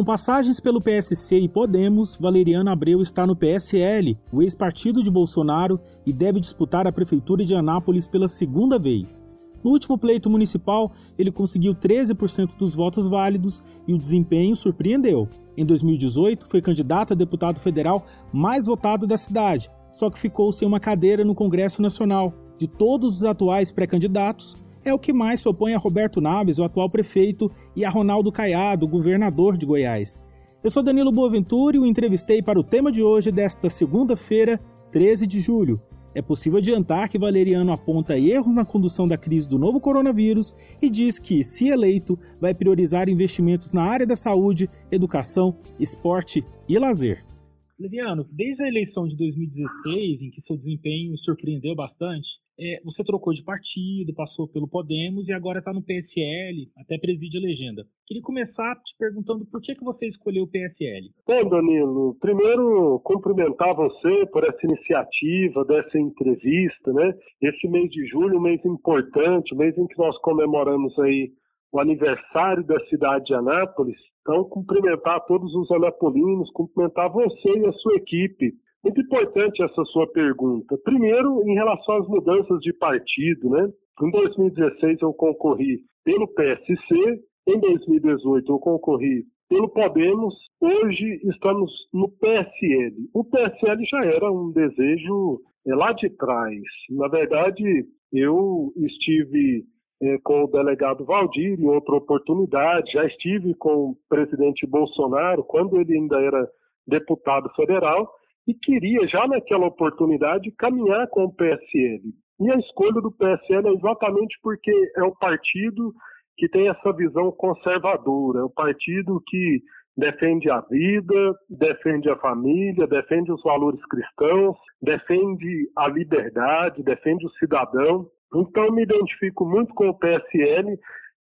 Com passagens pelo PSC e Podemos, Valeriano Abreu está no PSL, o ex-partido de Bolsonaro, e deve disputar a prefeitura de Anápolis pela segunda vez. No último pleito municipal, ele conseguiu 13% dos votos válidos e o desempenho surpreendeu. Em 2018, foi candidato a deputado federal mais votado da cidade, só que ficou sem uma cadeira no Congresso Nacional. De todos os atuais pré-candidatos, é o que mais se opõe a Roberto Naves, o atual prefeito, e a Ronaldo Caiado, governador de Goiás. Eu sou Danilo Boaventura e o entrevistei para o tema de hoje desta segunda-feira, 13 de julho. É possível adiantar que Valeriano aponta erros na condução da crise do novo coronavírus e diz que, se eleito, vai priorizar investimentos na área da saúde, educação, esporte e lazer. Valeriano, desde a eleição de 2016, em que seu desempenho surpreendeu bastante, é, você trocou de partido, passou pelo Podemos e agora está no PSL, até preside a legenda. Queria começar te perguntando por que, que você escolheu o PSL. Bom, Danilo, primeiro cumprimentar você por essa iniciativa, dessa entrevista, né? Esse mês de julho, um mês importante, mês em que nós comemoramos aí o aniversário da cidade de Anápolis. Então, cumprimentar todos os anapolinos, cumprimentar você e a sua equipe muito importante essa sua pergunta. Primeiro, em relação às mudanças de partido, né? Em 2016 eu concorri pelo PSC, em 2018 eu concorri pelo Podemos, hoje estamos no PSL. O PSL já era um desejo é, lá de trás. Na verdade, eu estive é, com o delegado Valdir em outra oportunidade, já estive com o presidente Bolsonaro quando ele ainda era deputado federal e queria, já naquela oportunidade, caminhar com o PSL. E a escolha do PSL é exatamente porque é o partido que tem essa visão conservadora, é o partido que defende a vida, defende a família, defende os valores cristãos, defende a liberdade, defende o cidadão. Então, me identifico muito com o PSL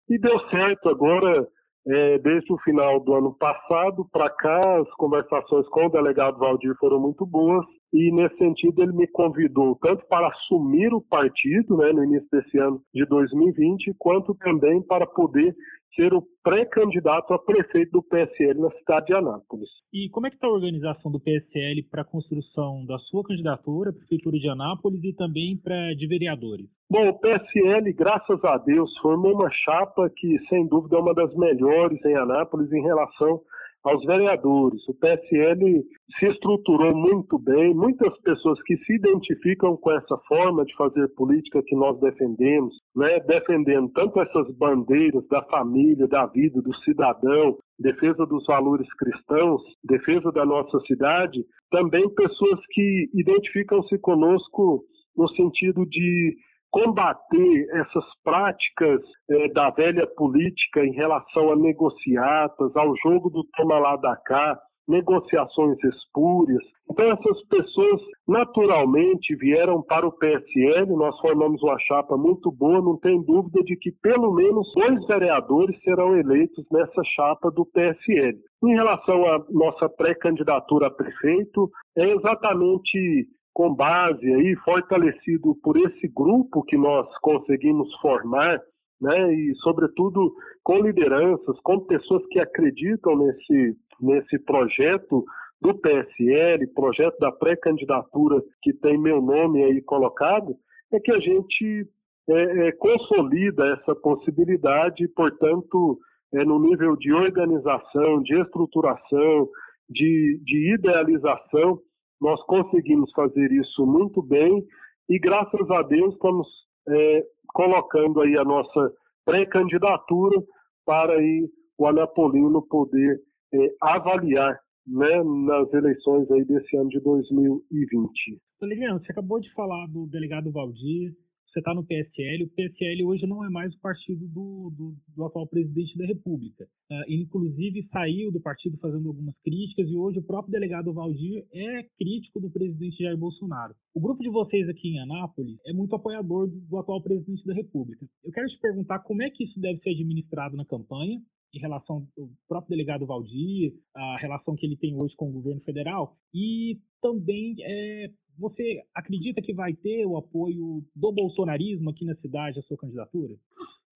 e deu certo agora é, desde o final do ano passado para cá, as conversações com o delegado Valdir foram muito boas e, nesse sentido, ele me convidou tanto para assumir o partido né, no início desse ano de 2020, quanto também para poder ser o pré-candidato a prefeito do PSL na cidade de Anápolis. E como é que está a organização do PSL para a construção da sua candidatura à prefeitura de Anápolis e também para de vereadores? Bom, o PSL, graças a Deus, formou uma chapa que, sem dúvida, é uma das melhores em Anápolis em relação aos vereadores. O PSL se estruturou muito bem, muitas pessoas que se identificam com essa forma de fazer política que nós defendemos, né, defendendo tanto essas bandeiras da família, da vida, do cidadão, defesa dos valores cristãos, defesa da nossa cidade, também pessoas que identificam-se conosco no sentido de combater essas práticas é, da velha política em relação a negociatas, ao jogo do toma lá da cá, negociações espúrias. Então essas pessoas naturalmente vieram para o PSL, nós formamos uma chapa muito boa, não tem dúvida de que pelo menos dois vereadores serão eleitos nessa chapa do PSL. Em relação à nossa pré-candidatura a prefeito, é exatamente com base aí fortalecido por esse grupo que nós conseguimos formar, né, e sobretudo com lideranças, com pessoas que acreditam nesse nesse projeto do PSL, projeto da pré-candidatura que tem meu nome aí colocado, é que a gente é, é, consolida essa possibilidade, portanto, é, no nível de organização, de estruturação, de, de idealização, nós conseguimos fazer isso muito bem e, graças a Deus, estamos é, colocando aí a nossa pré-candidatura para aí o Anapolino poder é, avaliar né, nas eleições aí desse ano de 2020. Valeriano, você acabou de falar do delegado Valdir, você está no PSL, o PSL hoje não é mais o partido do, do, do atual presidente da República. Uh, inclusive saiu do partido fazendo algumas críticas e hoje o próprio delegado Valdir é crítico do presidente Jair Bolsonaro. O grupo de vocês aqui em Anápolis é muito apoiador do, do atual presidente da República. Eu quero te perguntar como é que isso deve ser administrado na campanha em relação ao próprio delegado Valdir, a relação que ele tem hoje com o governo federal e também é, você acredita que vai ter o apoio do bolsonarismo aqui na cidade à sua candidatura?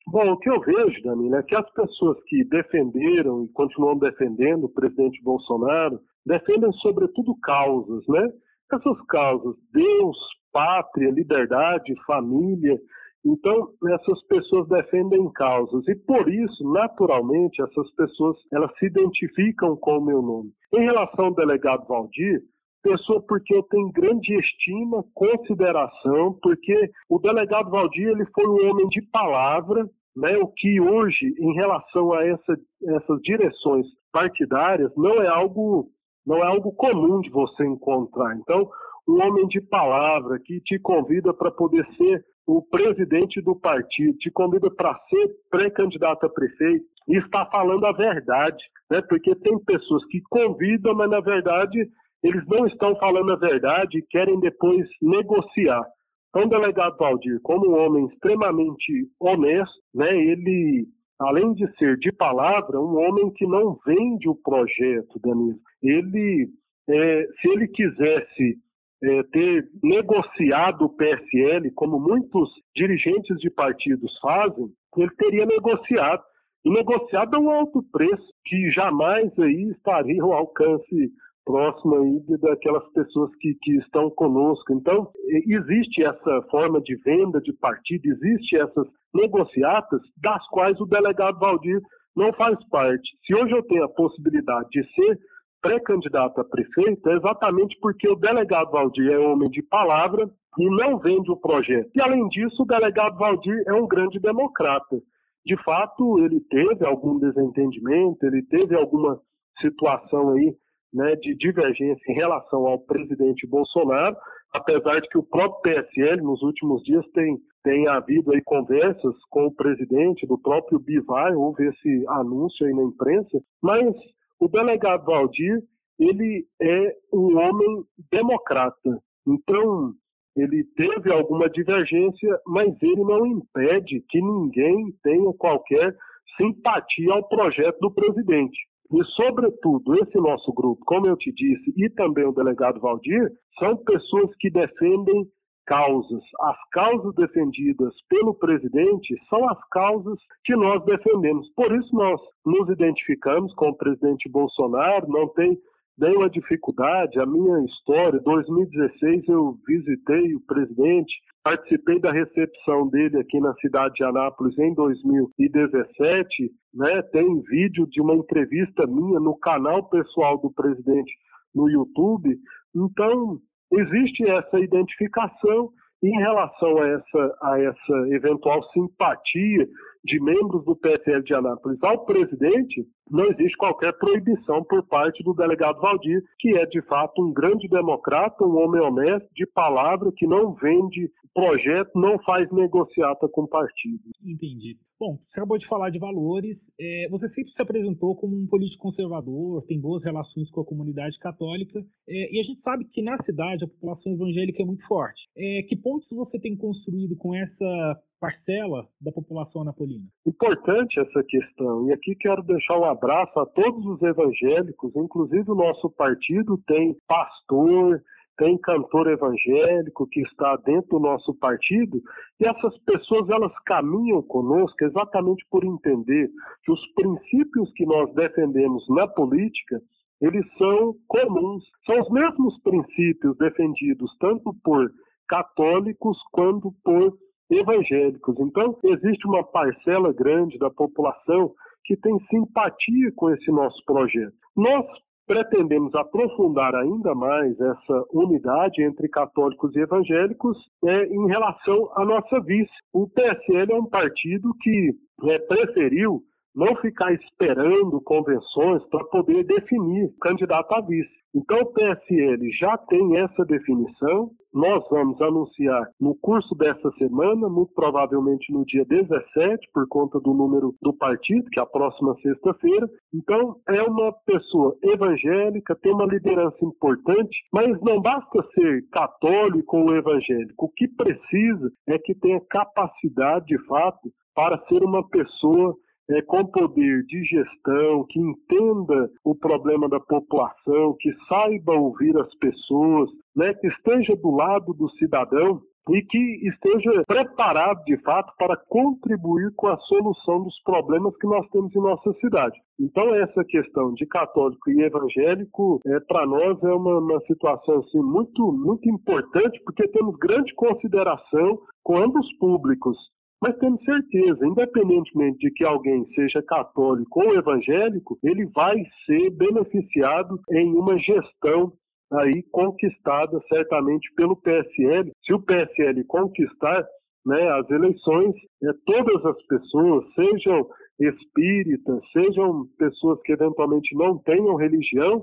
Bom, o que eu vejo, Danilo, é que as pessoas que defenderam e continuam defendendo o presidente Bolsonaro defendem sobretudo causas, né? Essas causas, Deus, pátria, liberdade, família. Então, essas pessoas defendem causas e por isso, naturalmente, essas pessoas elas se identificam com o meu nome. Em relação ao delegado Valdir, pessoa porque eu tenho grande estima, consideração, porque o delegado Valdir ele foi um homem de palavra, né, o que hoje, em relação a essa, essas direções partidárias, não é algo não é algo comum de você encontrar. Então, um homem de palavra que te convida para poder ser o presidente do partido, te convida para ser pré-candidato a prefeito e está falando a verdade, né? Porque tem pessoas que convidam, mas na verdade eles não estão falando a verdade e querem depois negociar. Então, o delegado Valdir, como um homem extremamente honesto, né, ele, além de ser de palavra, um homem que não vende o projeto, Danilo. Ele, é, se ele quisesse é, ter negociado o PSL, como muitos dirigentes de partidos fazem, ele teria negociado. E negociado a um alto preço, que jamais aí estaria ao alcance próximo aí daquelas pessoas que, que estão conosco. Então, existe essa forma de venda de partido, existe essas negociatas das quais o delegado Valdir não faz parte. Se hoje eu tenho a possibilidade de ser pré-candidato a prefeito, é exatamente porque o delegado Valdir é homem de palavra e não vende o projeto. E, além disso, o delegado Valdir é um grande democrata. De fato, ele teve algum desentendimento, ele teve alguma situação aí né, de divergência em relação ao presidente Bolsonaro, apesar de que o próprio PSL nos últimos dias tem, tem havido aí conversas com o presidente do próprio Bivai, houve esse anúncio aí na imprensa, mas o delegado Valdir, ele é um homem democrata, então ele teve alguma divergência, mas ele não impede que ninguém tenha qualquer simpatia ao projeto do presidente. E, sobretudo, esse nosso grupo, como eu te disse, e também o delegado Valdir, são pessoas que defendem causas. As causas defendidas pelo presidente são as causas que nós defendemos. Por isso, nós nos identificamos com o presidente Bolsonaro, não tem nenhuma dificuldade. A minha história, 2016, eu visitei o presidente, participei da recepção dele aqui na cidade de Anápolis em 2017, né? Tem vídeo de uma entrevista minha no canal pessoal do presidente no YouTube. Então, existe essa identificação em relação a essa, a essa eventual simpatia de membros do PSL de Anápolis ao presidente, não existe qualquer proibição por parte do delegado Valdir, que é de fato um grande democrata, um homem honesto, de palavra, que não vende projeto, não faz negociata com partido. Entendi. Bom, você acabou de falar de valores. É, você sempre se apresentou como um político conservador, tem boas relações com a comunidade católica, é, e a gente sabe que na cidade a população evangélica é muito forte. É, que pontos você tem construído com essa parcela da população napolina? Importante essa questão. E aqui quero deixar um abraço a todos os evangélicos, inclusive o nosso partido tem pastor, tem cantor evangélico que está dentro do nosso partido, e essas pessoas elas caminham conosco exatamente por entender que os princípios que nós defendemos na política, eles são comuns, são os mesmos princípios defendidos tanto por católicos quanto por evangélicos. Então, existe uma parcela grande da população que tem simpatia com esse nosso projeto. Nós pretendemos aprofundar ainda mais essa unidade entre católicos e evangélicos é, em relação à nossa vice. O PSL é um partido que é, preferiu não ficar esperando convenções para poder definir candidato a vice. Então o PSL já tem essa definição. Nós vamos anunciar no curso dessa semana, muito provavelmente no dia 17, por conta do número do partido, que é a próxima sexta-feira. Então é uma pessoa evangélica, tem uma liderança importante, mas não basta ser católico ou evangélico. O que precisa é que tenha capacidade de fato para ser uma pessoa é, com poder de gestão, que entenda o problema da população, que saiba ouvir as pessoas, né, que esteja do lado do cidadão. e que esteja preparado de fato para contribuir com a solução dos problemas que nós temos em nossa cidade. Então essa questão de católico e evangélico é para nós é uma, uma situação assim muito muito importante porque temos grande consideração com ambos públicos. Mas temos certeza, independentemente de que alguém seja católico ou evangélico, ele vai ser beneficiado em uma gestão aí conquistada certamente pelo PSL. Se o PSL conquistar né, as eleições, é, todas as pessoas, sejam espíritas, sejam pessoas que eventualmente não tenham religião,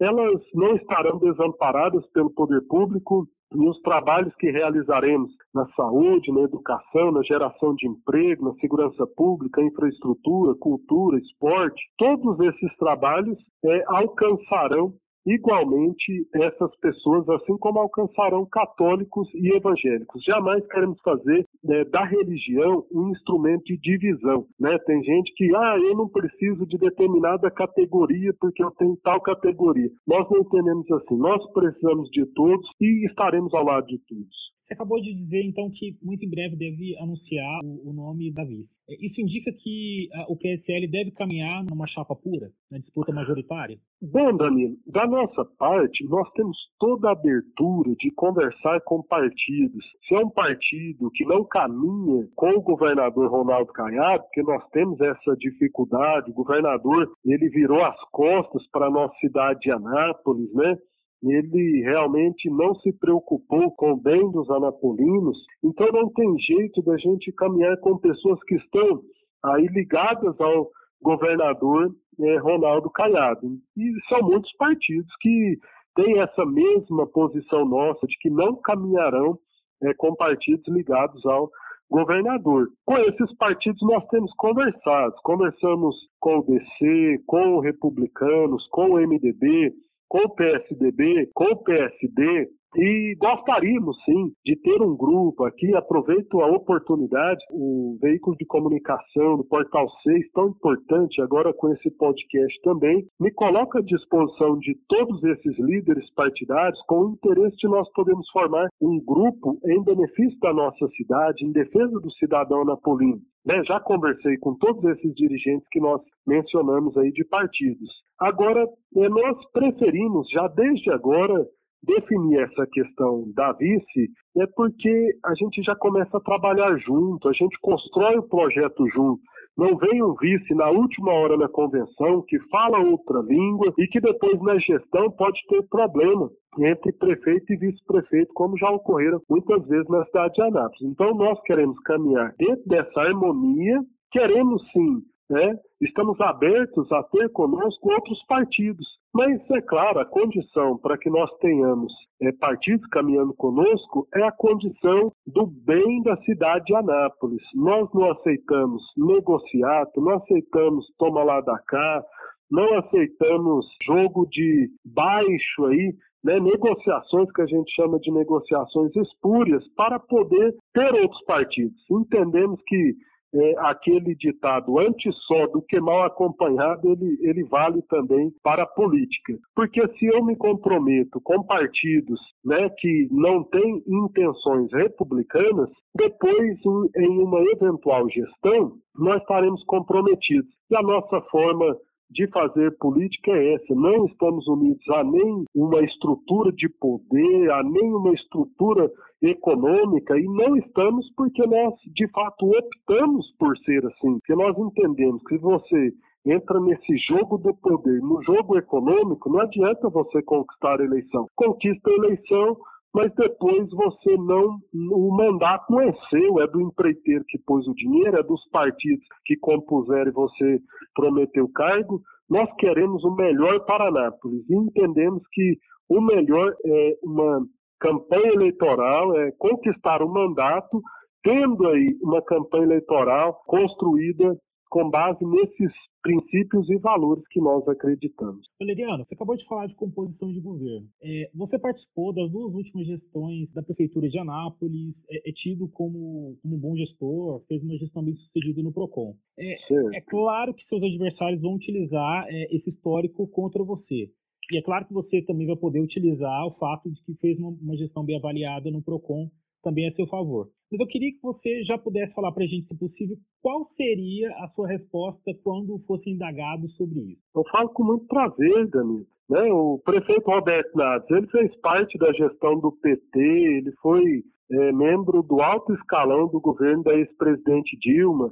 elas não estarão desamparadas pelo poder público e os trabalhos que realizaremos na saúde, na educação, na geração de emprego, na segurança pública, infraestrutura, cultura, esporte, todos esses trabalhos é, alcançarão igualmente essas pessoas, assim como alcançarão católicos e evangélicos. Jamais queremos fazer né, da religião um instrumento de divisão. Né? Tem gente que, ah, eu não preciso de determinada categoria porque eu tenho tal categoria. Nós não entendemos assim. Nós precisamos de todos e estaremos ao lado de todos. Você acabou de dizer, então, que muito em breve deve anunciar o, o nome da vice. É, isso indica que a, o PSL deve caminhar numa chapa pura, na disputa majoritária? Bom, Danilo, da nossa parte, nós temos toda a abertura de conversar com partidos. Se é um partido que não caminha com o governador Ronaldo Caiado, porque nós temos essa dificuldade, o governador ele virou as costas para a nossa cidade de Anápolis, né? Ele realmente não se preocupou com o bem dos anapolinos, então não tem jeito da gente caminhar com pessoas que estão aí ligadas ao governador é, Ronaldo Caiado. E são muitos partidos que têm essa mesma posição nossa, de que não caminharão é, com partidos ligados ao governador. Com esses partidos nós temos conversado, conversamos com o DC, com o Republicanos, com o MDB, com o PSDB, com o PSD, e gostaríamos sim de ter um grupo aqui. Aproveito a oportunidade, o veículo de comunicação do Portal 6, tão importante agora com esse podcast também, me coloca à disposição de todos esses líderes partidários com o interesse de nós podermos formar um grupo em benefício da nossa cidade, em defesa do cidadão napolino. Né? Já conversei com todos esses dirigentes que nós mencionamos aí de partidos. Agora, é, nós preferimos já desde agora definir essa questão da vice é porque a gente já começa a trabalhar junto, a gente constrói o projeto junto. Não vem um vice na última hora na convenção que fala outra língua e que depois na gestão pode ter problema entre prefeito e vice-prefeito, como já ocorreram muitas vezes na cidade de Anápolis. Então nós queremos caminhar dentro dessa harmonia, queremos sim né? Estamos abertos a ter conosco outros partidos. Mas, é claro, a condição para que nós tenhamos é, partidos caminhando conosco é a condição do bem da cidade de Anápolis. Nós não aceitamos negociato, não aceitamos toma lá da cá, não aceitamos jogo de baixo aí, né, negociações que a gente chama de negociações espúrias para poder ter outros partidos. Entendemos que é, aquele ditado antes só do que mal acompanhado, ele, ele vale também para a política. Porque se eu me comprometo com partidos né, que não têm intenções republicanas, depois, em uma eventual gestão, nós estaremos comprometidos. E a nossa forma de fazer política é essa. Não estamos unidos a nem uma estrutura de poder, a nem uma estrutura econômica, e não estamos porque nós, de fato, optamos por ser assim. Porque nós entendemos que se você entra nesse jogo do poder, no jogo econômico, não adianta você conquistar a eleição. Conquista a eleição, mas depois você não. O mandato não é seu, é do empreiteiro que pôs o dinheiro, é dos partidos que compuseram e você prometeu o cargo. Nós queremos o melhor para Anápolis e entendemos que o melhor é uma campanha eleitoral, é conquistar o um mandato, tendo aí uma campanha eleitoral construída com base nesses princípios e valores que nós acreditamos. Valeriano, você acabou de falar de composição de governo. É, você participou das duas últimas gestões da Prefeitura de Anápolis, é, é tido como, como, um bom gestor, fez uma gestão bem sucedida no PROCON. É, é claro que seus adversários vão utilizar é, esse histórico contra você. E é claro que você também vai poder utilizar o fato de que fez uma, gestão bem avaliada no PROCON também a seu favor. Mas eu queria que você já pudesse falar para a gente, se possível, qual seria a sua resposta quando fosse indagado sobre isso. Eu falo com muito prazer, Danilo. Né? O prefeito Roberto Nades, ele fez parte da gestão do PT, ele foi é, membro do alto escalão do governo da ex-presidente Dilma,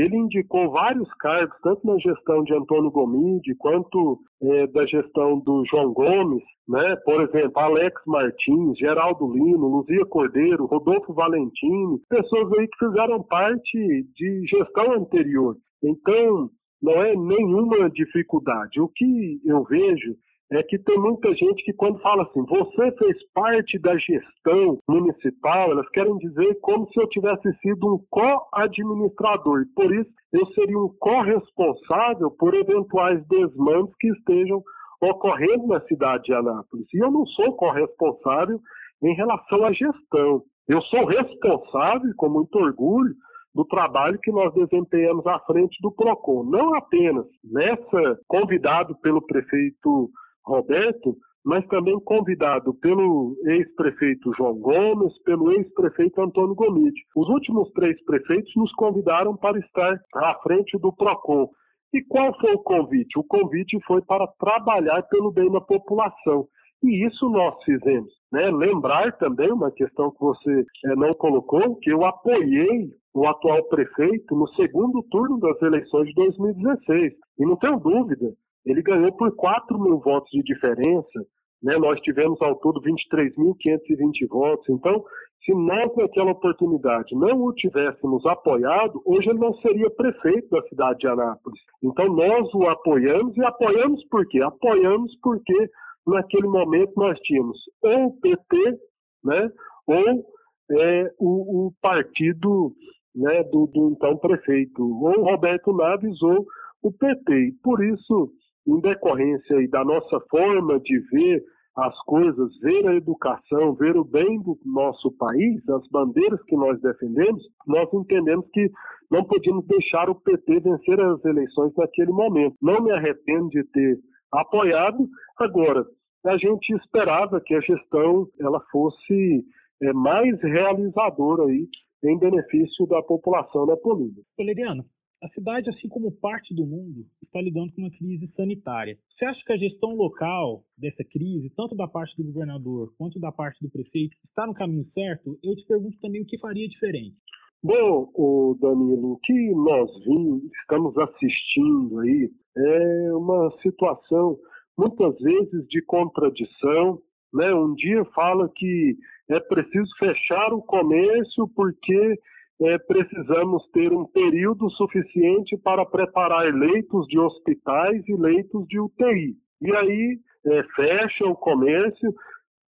ele indicou vários cargos, tanto na gestão de Antônio Gomide, quanto é, da gestão do João Gomes, né? por exemplo, Alex Martins, Geraldo Lino, Luzia Cordeiro, Rodolfo Valentini, pessoas aí que fizeram parte de gestão anterior. Então, não é nenhuma dificuldade. O que eu vejo é que tem muita gente que quando fala assim, você fez parte da gestão municipal, elas querem dizer como se eu tivesse sido um co-administrador. Por isso, eu seria um corresponsável por eventuais desmandos que estejam ocorrendo na cidade de Anápolis. E eu não sou corresponsável em relação à gestão. Eu sou responsável, com muito orgulho, do trabalho que nós desempenhamos à frente do PROCON. Não apenas nessa, convidado pelo prefeito Roberto, mas também convidado pelo ex-prefeito João Gomes, pelo ex-prefeito Antônio Gomide. Os últimos três prefeitos nos convidaram para estar à frente do PROCON. E qual foi o convite? O convite foi para trabalhar pelo bem da população. E isso nós fizemos. Né? Lembrar também uma questão que você é, não colocou, que eu apoiei o atual prefeito no segundo turno das eleições de 2016. E não tenho dúvida, ele ganhou por 4 mil votos de diferença. Né? Nós tivemos ao todo 23.520 votos. Então, se nós naquela oportunidade não o tivéssemos apoiado, hoje ele não seria prefeito da cidade de Anápolis. Então, nós o apoiamos e apoiamos por quê? Apoiamos porque naquele momento nós tínhamos ou o PT, né, ou é, o, o, partido né, do, do então prefeito, ou Roberto Naves ou o PT. E por isso em decorrência da nossa forma de ver as coisas, ver a educação, ver o bem do nosso país, as bandeiras que nós defendemos, nós entendemos que não podíamos deixar o PT vencer as eleições naquele momento. Não me arrependo de ter apoiado. Agora, a gente esperava que a gestão ela fosse é, mais realizadora aí em benefício da população napolina. Valeriano, a cidade, assim como parte do mundo, está lidando com uma crise sanitária. Você acha que a gestão local dessa crise, tanto da parte do governador quanto da parte do prefeito, está no caminho certo? Eu te pergunto também o que faria diferente. Bom, o Danilo, o que nós vimos, estamos assistindo aí é uma situação muitas vezes de contradição. Né? Um dia fala que é preciso fechar o comércio porque é, precisamos ter um período suficiente para preparar leitos de hospitais e leitos de UTI. E aí é, fecha o comércio,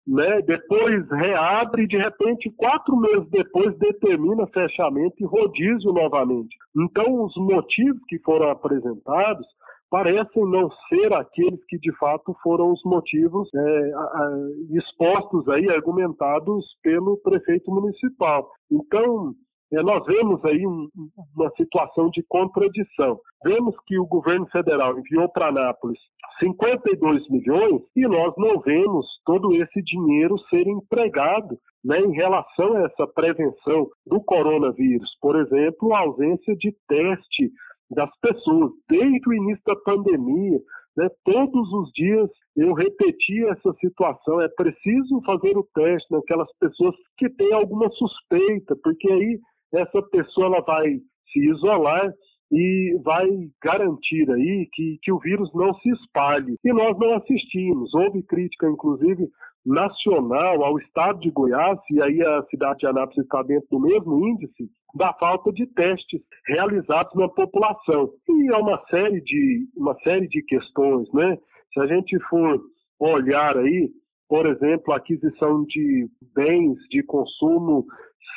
né, depois reabre e de repente, quatro meses depois, determina fechamento e rodízio novamente. Então, os motivos que foram apresentados parecem não ser aqueles que de fato foram os motivos é, expostos aí, argumentados pelo prefeito municipal. Então, nós vemos aí um, uma situação de contradição. Vemos que o governo federal enviou para Anápolis 52 milhões e nós não vemos todo esse dinheiro ser empregado né, em relação a essa prevenção do coronavírus. Por exemplo, a ausência de teste das pessoas desde o início da pandemia. Né, todos os dias eu repetia essa situação. É preciso fazer o teste naquelas pessoas que têm alguma suspeita, porque aí essa pessoa ela vai se isolar e vai garantir aí que, que o vírus não se espalhe. E nós não assistimos. Houve crítica, inclusive, nacional ao estado de Goiás, e aí a cidade de Anápolis está dentro do mesmo índice, da falta de testes realizados na população. E é uma série de, uma série de questões, né? Se a gente for olhar aí, por exemplo, a aquisição de bens de consumo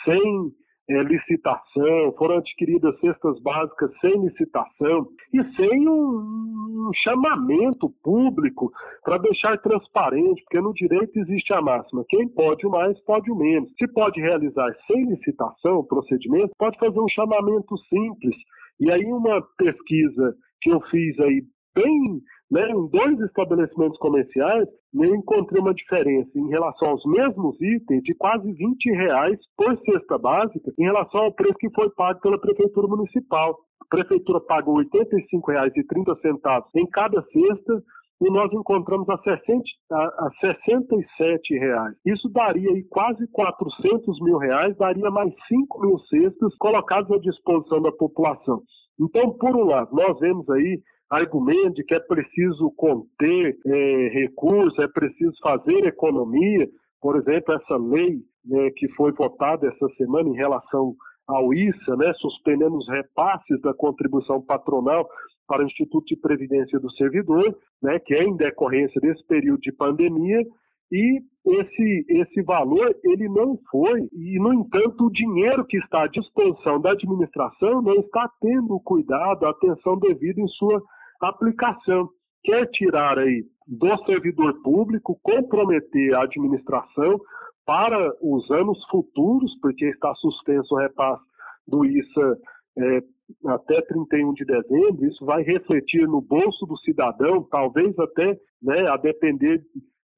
sem é, licitação, foram adquiridas cestas básicas sem licitação e sem um, um chamamento público para deixar transparente, porque no direito existe a máxima: quem pode o mais, pode o menos. Se pode realizar sem licitação o procedimento, pode fazer um chamamento simples. E aí, uma pesquisa que eu fiz aí bem né, em dois estabelecimentos comerciais, eu encontrei uma diferença em relação aos mesmos itens de quase 20 reais por cesta básica em relação ao preço que foi pago pela Prefeitura Municipal. A Prefeitura pagou R$ 85,30 em cada cesta, e nós encontramos a, 60, a, a 67 reais. Isso daria aí quase 400 mil reais, daria mais 5 mil cestas colocadas à disposição da população. Então, por um lado, nós vemos aí argumento de que é preciso conter é, recursos, é preciso fazer economia. Por exemplo, essa lei né, que foi votada essa semana em relação ao ISA, né, suspendendo os repasses da contribuição patronal para o Instituto de Previdência do Servidor, né, que é em decorrência desse período de pandemia, e esse, esse valor ele não foi, e no entanto o dinheiro que está à disposição da administração não está tendo o cuidado, a atenção devida em sua aplicação. Quer tirar aí do servidor público, comprometer a administração para os anos futuros, porque está suspenso o repasse do ISA é, até 31 de dezembro, isso vai refletir no bolso do cidadão, talvez até né, a depender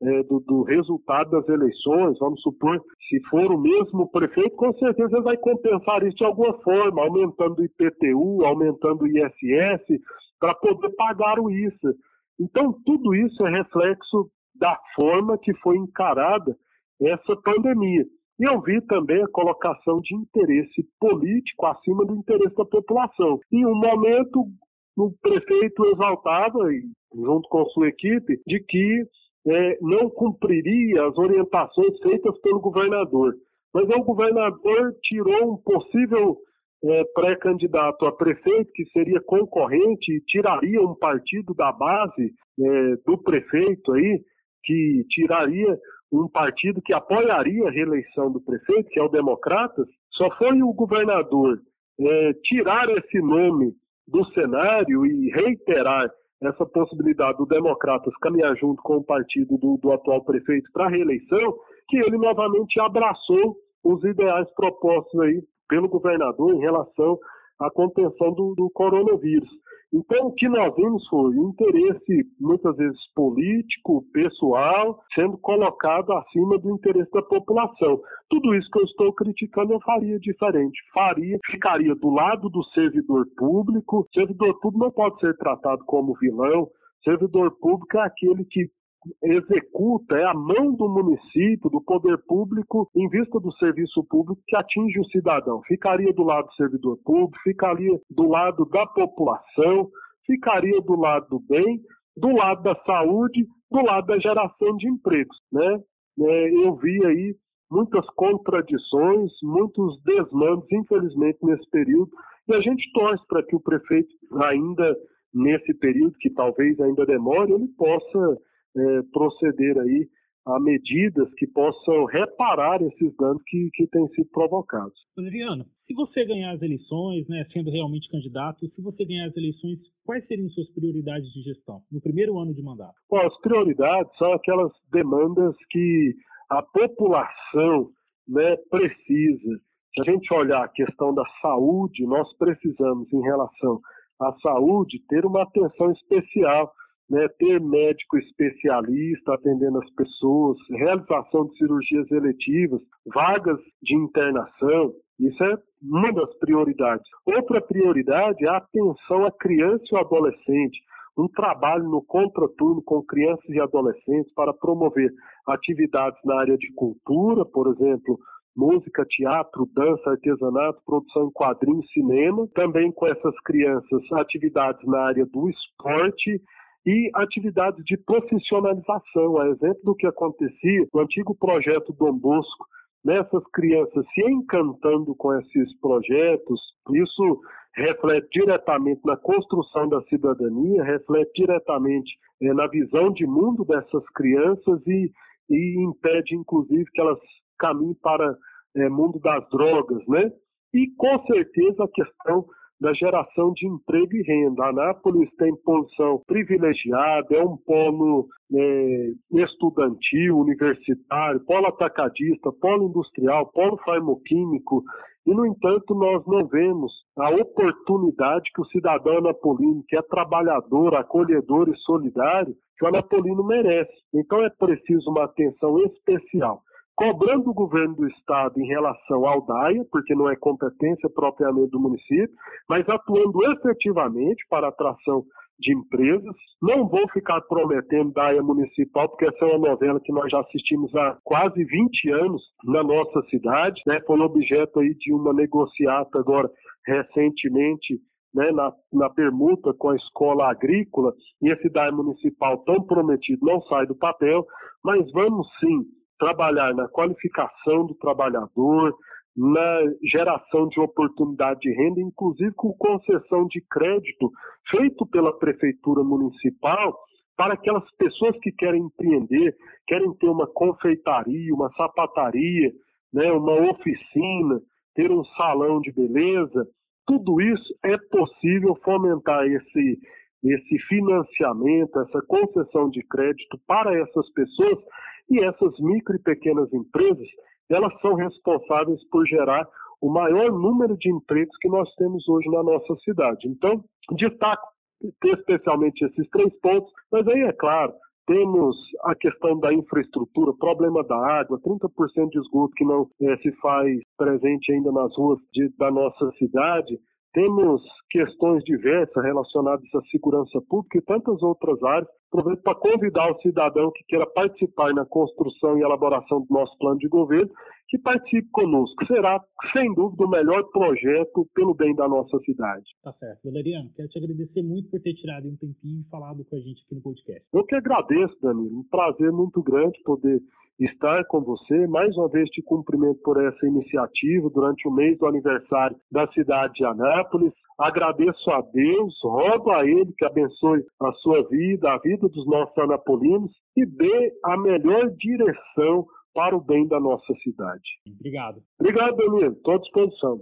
é, do, do, resultado das eleições, vamos supor, se for o mesmo prefeito, com certeza vai compensar isso de alguma forma, aumentando o IPTU, aumentando o ISS, para poder pagar o ISA. Então, tudo isso é reflexo da forma que foi encarada essa pandemia. E eu vi também a colocação de interesse político acima do interesse da população. Em um momento, o prefeito exaltava, junto com sua equipe, de que é, não cumpriria as orientações feitas pelo governador. Mas o governador tirou um possível é, pré-candidato a prefeito, que seria concorrente e tiraria um partido da base é, do prefeito aí, que tiraria um partido que apoiaria a reeleição do prefeito, que é o Democratas, só foi o governador é, tirar esse nome do cenário e reiterar essa possibilidade do Democratas caminhar junto com o partido do, do atual prefeito para a reeleição, que ele novamente abraçou os ideais propostos aí pelo governador em relação à contenção do, do coronavírus. Então, o que nós vimos foi um interesse, muitas vezes político, pessoal, sendo colocado acima do interesse da população. Tudo isso que eu estou criticando, eu faria diferente. Faria, ficaria do lado do servidor público. O servidor público não pode ser tratado como vilão. Servidor público é aquele que executa, é a mão do município, do poder público, em vista do serviço público que atinge o cidadão. Ficaria do lado do servidor público, ficaria do lado da população, ficaria do lado do bem, do lado da saúde, do lado da geração de empregos. Né? É, eu vi aí muitas contradições, muitos desmandos, infelizmente, nesse período, e a gente torce para que o prefeito, ainda nesse período, que talvez ainda demore, ele possa é, proceder aí a medidas que possam reparar esses danos que, que têm sido provocados. Adriano, se você ganhar as eleições, né, sendo realmente candidato, se você ganhar as eleições, quais seriam suas prioridades de gestão no primeiro ano de mandato? Bom, as prioridades são aquelas demandas que a população né, precisa. Se a gente olhar a questão da saúde, nós precisamos, em relação à saúde, ter uma atenção especial né, ter médico especialista atendendo as pessoas, realização de cirurgias eletivas, vagas de internação, isso é uma das prioridades. Outra prioridade é a atenção à criança e ao adolescente, um trabalho no contraturno com crianças e adolescentes para promover atividades na área de cultura, por exemplo, música, teatro, dança, artesanato, produção em quadrinhos, cinema. Também com essas crianças, atividades na área do esporte e atividades de profissionalização, a exemplo do que acontecia no antigo projeto Dom Bosco, nessas crianças se encantando com esses projetos, isso reflete diretamente na construção da cidadania, reflete diretamente é, na visão de mundo dessas crianças e, e impede, inclusive, que elas caminhem para é, mundo das drogas, né? E com certeza a questão da geração de emprego e renda. Anápolis tem posição privilegiada, é um polo é, estudantil, universitário, polo atacadista, polo industrial, polo farmoquímico E, no entanto, nós não vemos a oportunidade que o cidadão anapolino, que é trabalhador, acolhedor e solidário, que o anapolino merece. Então é preciso uma atenção especial cobrando o governo do estado em relação ao DAIA, porque não é competência propriamente do município, mas atuando efetivamente para atração de empresas. Não vou ficar prometendo DAIA municipal, porque essa é uma novela que nós já assistimos há quase 20 anos na nossa cidade, né? foi objeto aí de uma negociata agora recentemente né, na, na, permuta com a escola agrícola, e esse DAE municipal tão prometido não sai do papel, mas vamos sim trabalhar na qualificação do trabalhador, na geração de oportunidade de renda, inclusive com concessão de crédito feito pela prefeitura municipal para aquelas pessoas que querem empreender, querem ter uma confeitaria, uma sapataria, né, uma oficina, ter um salão de beleza, tudo isso é possível fomentar esse esse financiamento, essa concessão de crédito para essas pessoas e essas micro e pequenas empresas, elas são responsáveis por gerar o maior número de empregos que nós temos hoje na nossa cidade. Então, destaco especialmente esses três pontos, mas aí é claro, temos a questão da infraestrutura, problema da água, 30% de esgoto que não é, se faz presente ainda nas ruas de, da nossa cidade, temos questões diversas relacionadas à segurança pública e tantas outras áreas. Aproveito para convidar o cidadão que queira participar na construção e elaboração do nosso plano de governo, que participe conosco. Será, sem dúvida, o melhor projeto pelo bem da nossa cidade. Tá certo. Valeriano, quero te agradecer muito por ter tirado um tempinho e falado com a gente aqui no podcast. Eu que agradeço, Danilo. Um prazer muito grande poder estar com você. Mais uma vez te cumprimento por essa iniciativa durante o mês do aniversário da cidade de Anápolis. Agradeço a Deus, rogo a Ele que abençoe a sua vida, a vida dos nossos anapolinos e dê a melhor direção para o bem da nossa cidade. Obrigado. Obrigado, Danilo. Estou à disposição.